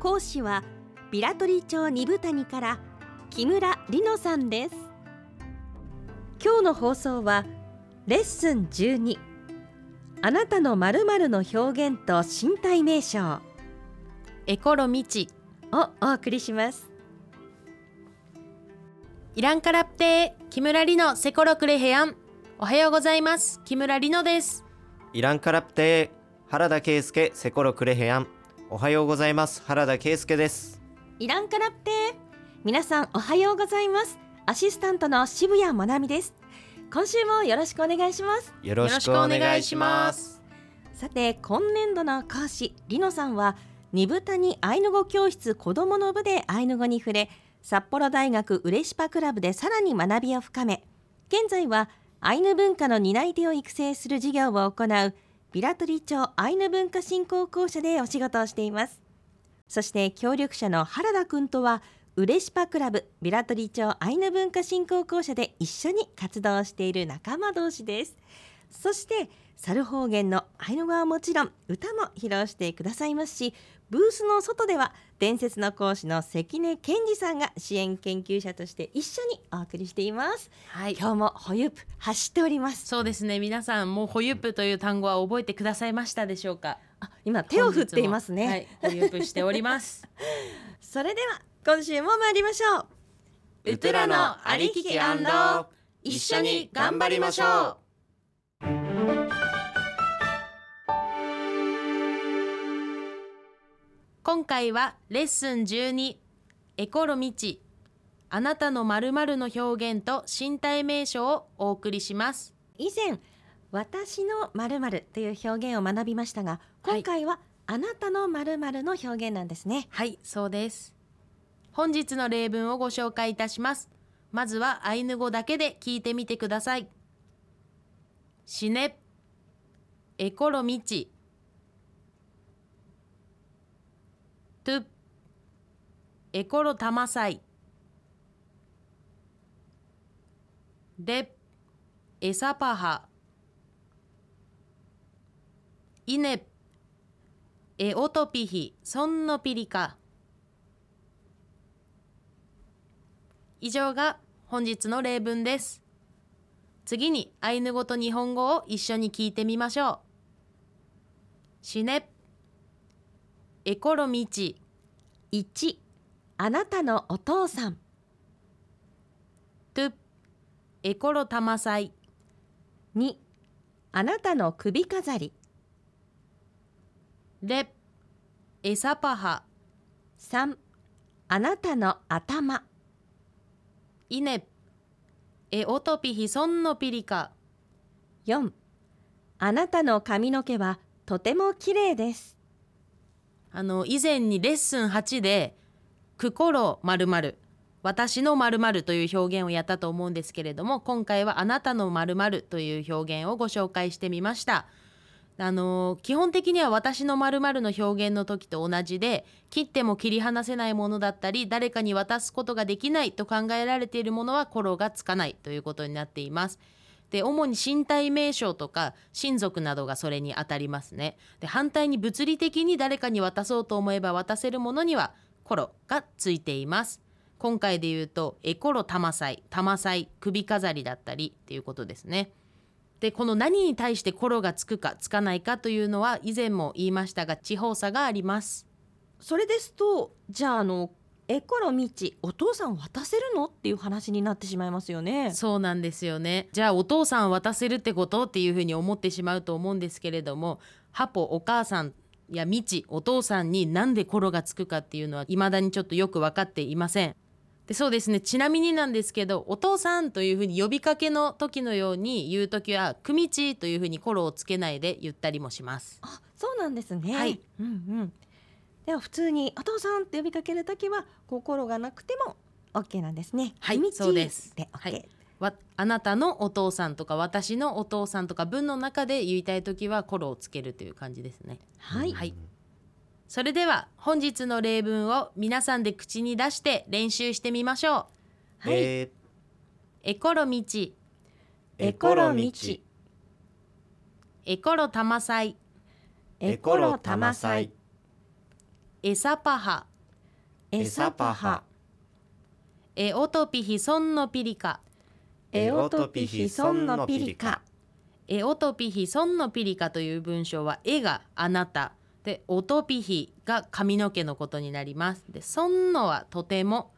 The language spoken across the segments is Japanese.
講師はビラトリ町二部谷から木村里乃さんです。今日の放送はレッスン12あなたの〇〇の表現と身体名称。エコロミチをお送りします。イランカラプテー木村里乃セコロクレヘアン。おはようございます。木村里乃です。イランカラプテー原田圭介セコロクレヘアンおはようございます。原田圭介です。イランカラプテ皆さんおはようございます。アシスタントの渋谷まなみです。今週もよろしくお願いします。よろしくお願いします。さて今年度の講師りのさんは二部谷アイヌ語教室子どもの部でアイヌ語に触れ札幌大学うれしパクラブでさらに学びを深め現在はアイヌ文化の担い手を育成する事業を行うビラトリ町アイヌ文化振興公社でお仕事をしています。そして協力者の原田くんとはうれしパクラブビラトリ町アイヌ文化振興公社で一緒に活動している仲間同士です。そして猿方言のアイヌ語はもちろん歌も披露してくださいますしブースの外では伝説の講師の関根健二さんが支援研究者として一緒にお送りしています、はい。今日もホユップ走っております。そうですね。皆さんもうホユップという単語は覚えてくださいましたでしょうか？あ今手を振っていますね、はいホユップしております。それでは今週も参りましょう。ウトゥラのありきき一緒に頑張りましょう今回はレッスン12エコロミチあなたの〇〇の表現と身体名称をお送りします。以前私の〇〇という表現を学びましたが今回はあなたの〇〇の表現なんですね。はいそうです。本日の例文をご紹介いたします。まずはアイヌ語だけで聞いてみてください。シネエコロミチトゥエコロタマサイ。レエサパハ。イネエオトピヒ。ソンノピリカ。以上が本日の例文です。次にアイヌ語と日本語を一緒に聞いてみましょう。シネ。エコロミチ。1あなたのお父さん。トゥエコロタマサイ2あなたの首飾り。レエサパハ。3あなたの頭。イネエオトピヒソンノピリカ4あなたの髪の毛はとても綺麗です。あの以前にレッスン8で「くころまる私のまるという表現をやったと思うんですけれども今回はあなたのまるという表現をご紹介してみました。あの基本的には私のまるの表現の時と同じで切っても切り離せないものだったり誰かに渡すことができないと考えられているものはコロがつかないということになっています。で主に身体名称とか親族などがそれにあたりますね。で反対に物理的に誰かに渡そうと思えば渡せるものにはコロがついています。今回で言うとエコロ玉祭玉祭首飾りだったりっていうことですね。でこの何に対してコロがつくかつかないかというのは以前も言いましたが地方差があります。それですとじゃああのエコロミチお父さん渡せるの？っていう話になってしまいますよね。そうなんですよね。じゃあお父さん渡せるってことっていうふうに思ってしまうと思うんですけれどもハポお母さんやミチお父さんになんでコロがつくかっていうのは未だにちょっとよく分かっていません。でそうですね。ちなみになんですけどお父さんというふうに呼びかけの時のように言う時はくみちというふうにコロをつけないで言ったりもします。あそうなんですね。はい。うんうんでは普通にお父さんって呼びかけるときは心がなくても OK なんですね。はいみちそうです。で OK、はい。わあなたのお父さんとか私のお父さんとか文の中で言いたい時はコロをつけるという感じですね。はい、はい。それでは本日の例文を皆さんで口に出して練習してみましょう。はい。えエコロミチ。ーエコロミチ。エコロタマサイ。エコロタマサイエサパハ。エサパハ。エオトピヒソンノピリカ。エオトピヒソンノピリカ。エオトピヒソンノピリカという文章はエがあなた。でオトピヒが髪の毛のことになります。でソンノはとても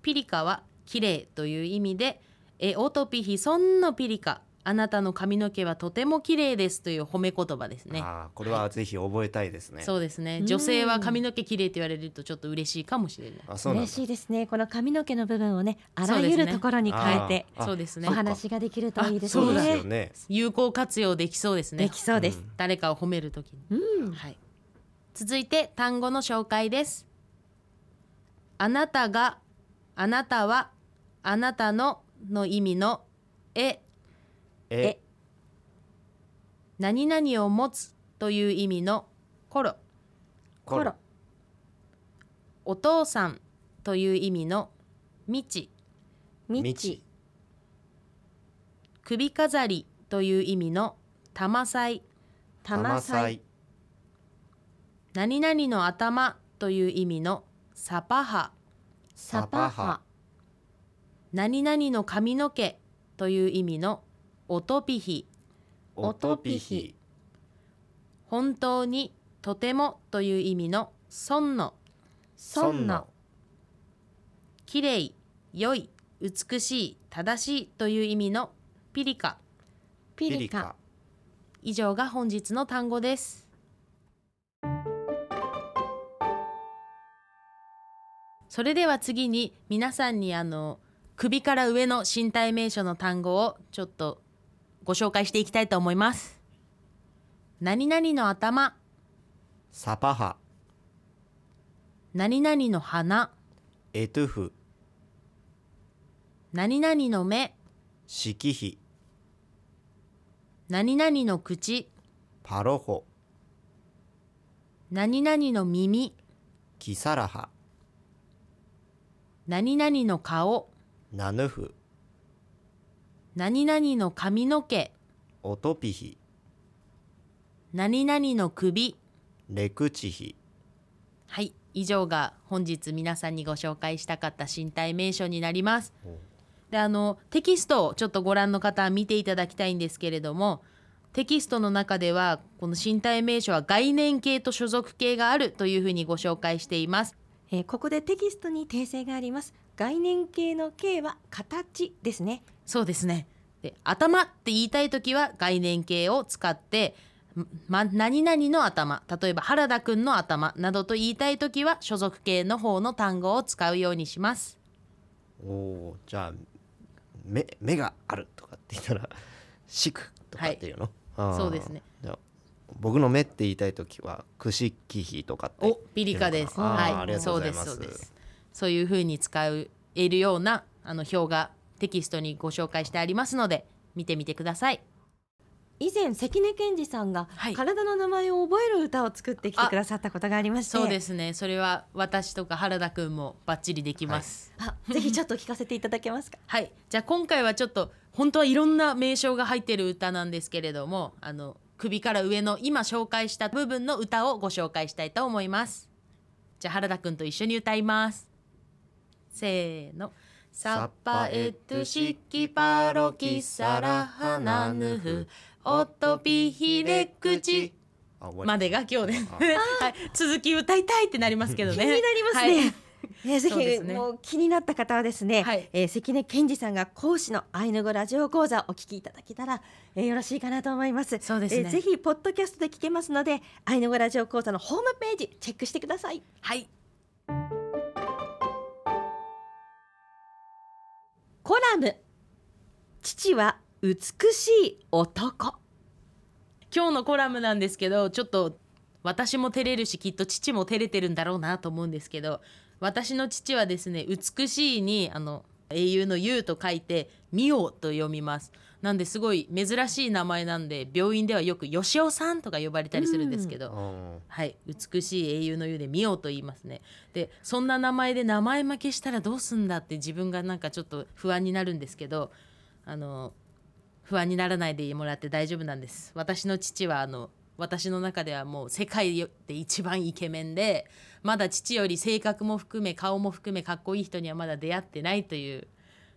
ピリカは綺麗という意味でエオトピヒソンノピリカあなたの髪の毛はとても綺麗ですという褒め言葉ですね。あーこれはぜひ覚えたいですね、そうですね。うん。女性は髪の毛綺麗って言われるとちょっと嬉しいかもしれない。あそう嬉しいですね。この髪の毛の部分をねあらゆるところに変えてあそうですね。お話ができるといいですあそうですねよね。有効活用できそうですね。できそうです、誰かを褒めるときに。うん。はい、続いて単語の紹介です。あなたが、あなたは、あなたのの意味のえ、え。何々を持つという意味のコロ、コロ。お父さんという意味のみち、みち。首飾りという意味のたまさい、たまさい。何々の頭という意味のサパハ、サパハ。何々の髪の毛という意味のオトピヒ、オトピヒ本当にとてもという意味のそんの。そんの。きれい良い美しい正しいという意味のピリカ。ピリカ。以上が本日の単語です。それでは次に皆さんにあの首から上の身体名称の単語をちょっとご紹介していきたいと思います。何々の頭。サパハ。何々の鼻。エトゥフ。何々の目。シキヒ。何々の口。パロホ。何々の耳。キサラハ。何々の顔。ナヌフ何々の髪の毛。オトピヒ何々の首。レクチヒ。はい以上が本日皆さんにご紹介したかった身体名称になります。であのテキストをちょっとご覧の方は見ていただきたいんですけれどもテキストの中ではこの身体名称は概念形と所属形があるというふうにご紹介していますえーここでテキストに訂正があります。概念形の形は形ですね。そうですね。で頭って言いたい時は概念形を使ってま、何々の頭例えば原田くんの頭などと言いたい時は所属形の方の単語を使うようにします。おじゃあ目目があるとかって言ったらシクとかっていうの、あー。そうですね僕の目って言いたい時はクシキヒとかっておピリカです。はい。ありがとうそうでございます。すそうです。そういうふうに使えるようなあの表がテキストにご紹介してありますので見てみてください。以前関根健二さんがはい。体の名前を覚える歌を作ってきてくださったことがありまして。そうですね。それは私とか原田くんもバッチリできます、あぜひちょっと聞かせていただけますか？はい、じゃあ今回はちょっと本当はいろんな名称が入ってる歌なんですけれどもあの首から上の今紹介した部分の歌をご紹介したいと思います。じゃあ原田くんと一緒に歌います。せーの。サッパエトゥシキパロキサラハナヌフオトピヒレクチまでが今日です、あ。はい、続き歌いたいってなりますけどね。気になりますね、はいえーぜひ、ね。もう気になった方はですね、はい。えー関根健二さんが講師のアイヌ語ラジオ講座をお聞きいただけたら、えーよろしいかなと思います。そうですね。えーぜひポッドキャストで聞けますのでアイヌ語ラジオ講座のホームページチェックしてください。はい。コラム。父は美しい男。今日のコラムなんですけどちょっと私も照れるしきっと父も照れてるんだろうなと思うんですけど私の父はですね美しいにあの英雄の優と書いてミオと読みます。なんですごい珍しい名前なんで病院ではよくよしおさんとか呼ばれたりするんですけど、うん。はい。美しい英雄の優でミオと言いますね。でそんな名前で名前負けしたらどうすんだって自分がなんかちょっと不安になるんですけどあの不安にならないでもらって大丈夫なんです。私の父はあの私の中ではもう世界で一番イケメンでまだ父より性格も含め顔も含めかっこいい人にはまだ出会ってないという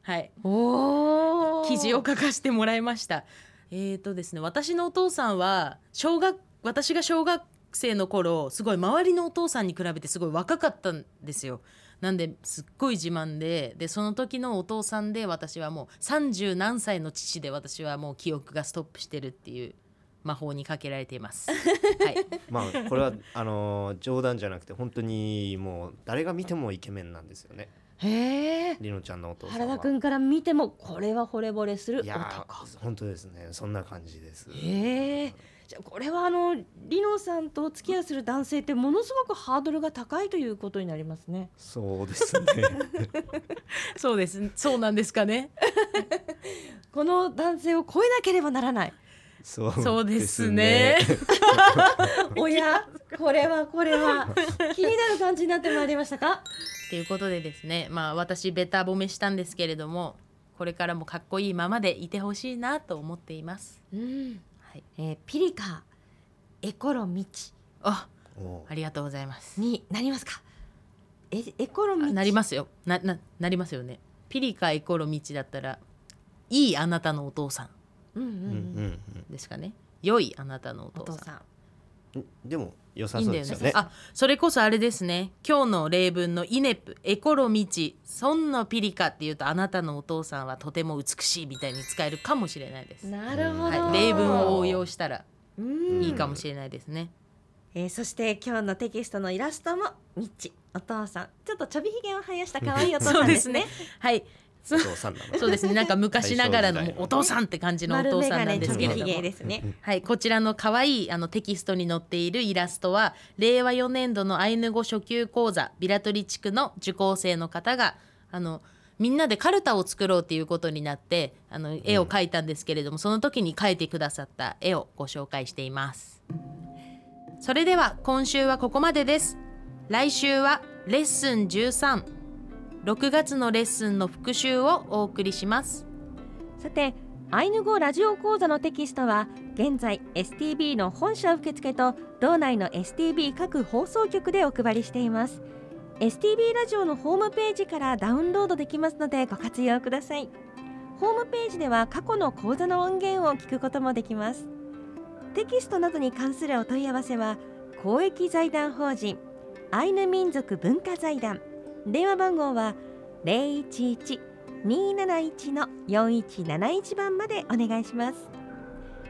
はいお記事を書かせてもらいました。えーとですね私のお父さんは小学私が小学生の頃すごい周りのお父さんに比べてすごい若かったんですよ。なんですっごい自慢ででその時のお父さんで私はもう30何歳の父で私はもう記憶がストップしてるっていう魔法にかけられています。はい、まあこれはあのー冗談じゃなくて本当にもう誰が見てもイケメンなんですよね。へえ。りのちゃんのお父さんは。原田くんから見てもこれは惚れ惚れするいや本当ですね。そんな感じです。へえ。じゃあこれはあのリノさんとお付き合いする男性ってものすごくハードルが高いということになりますね。そうですね。そうです。そうなんですかね。この男性を超えなければならないそうそうですね。おや？これはこれは。気になる感じになってまいりましたか？ということでですねまあ私ベタ褒めしたんですけれどもこれからもかっこいいままでいてほしいなと思っています。うん、はい、えーピリカエコロミチ。あありがとうございます。になりますか？えエコロあミチ？なりますよ。なななりますよね。ピリカイコロ道だったらいいあなたのお父さうんうんうん。うんうんんですかね。良いあなたのおお父父さん。でも良さいいんだよねそうですよねあそれこそあれですね今日の例文のイネプエコロミチそんなピリカっていうとあなたのお父さんはとても美しいみたいに使えるかもしれないです。なるほど、はい、例文を応用したらうんいいかもしれないですね。えーそして今日のテキストのイラストもミッチお父さんちょっとちょびひげを生やした可愛いお父さんですねはい。そお父さんなの。そうですね。なんか昔ながらのお父さんって感じのお丸父さんなんですけれども。げですね。はい、こちらの可愛いあのテキストに載っているイラストは令和4年度のアイヌ語初級講座ビラトリ地区の受講生の方があのみんなでカルタを作ろうっていうことになってあの絵を描いたんですけれども、その時に描いてくださった絵をご紹介しています。それでは今週はここまでです。来週はレッスン6月のレッスンの復習をお送りします。さてアイヌ語ラジオ講座のテキストは現在 STB の本社受付と道内の STB 各放送局でお配りしています。STB ラジオのホームページからダウンロードできますのでご活用ください。ホームページでは過去の講座の音源を聞くこともできます。テキストなどに関するお問い合わせは公益財団法人アイヌ民族文化財団。電話番号は011 271の4171番までお願いします。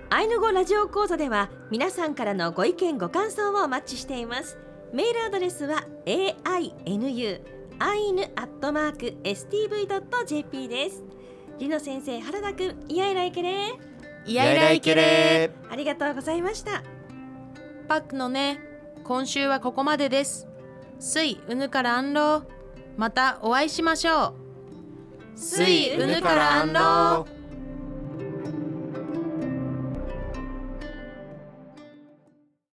アイヌ語ラジオ講座では皆さんからのご意見ご感想をお待ちしています。メールアドレスは ainu アイヌアットマーク stv.jp です。りの先生原田くんイヤイライケレいやいらいけれー。ありがとうございました。パックのね今週はここまでです。スイウヌからアンローまたお会いしましょう。スイウヌからアンロー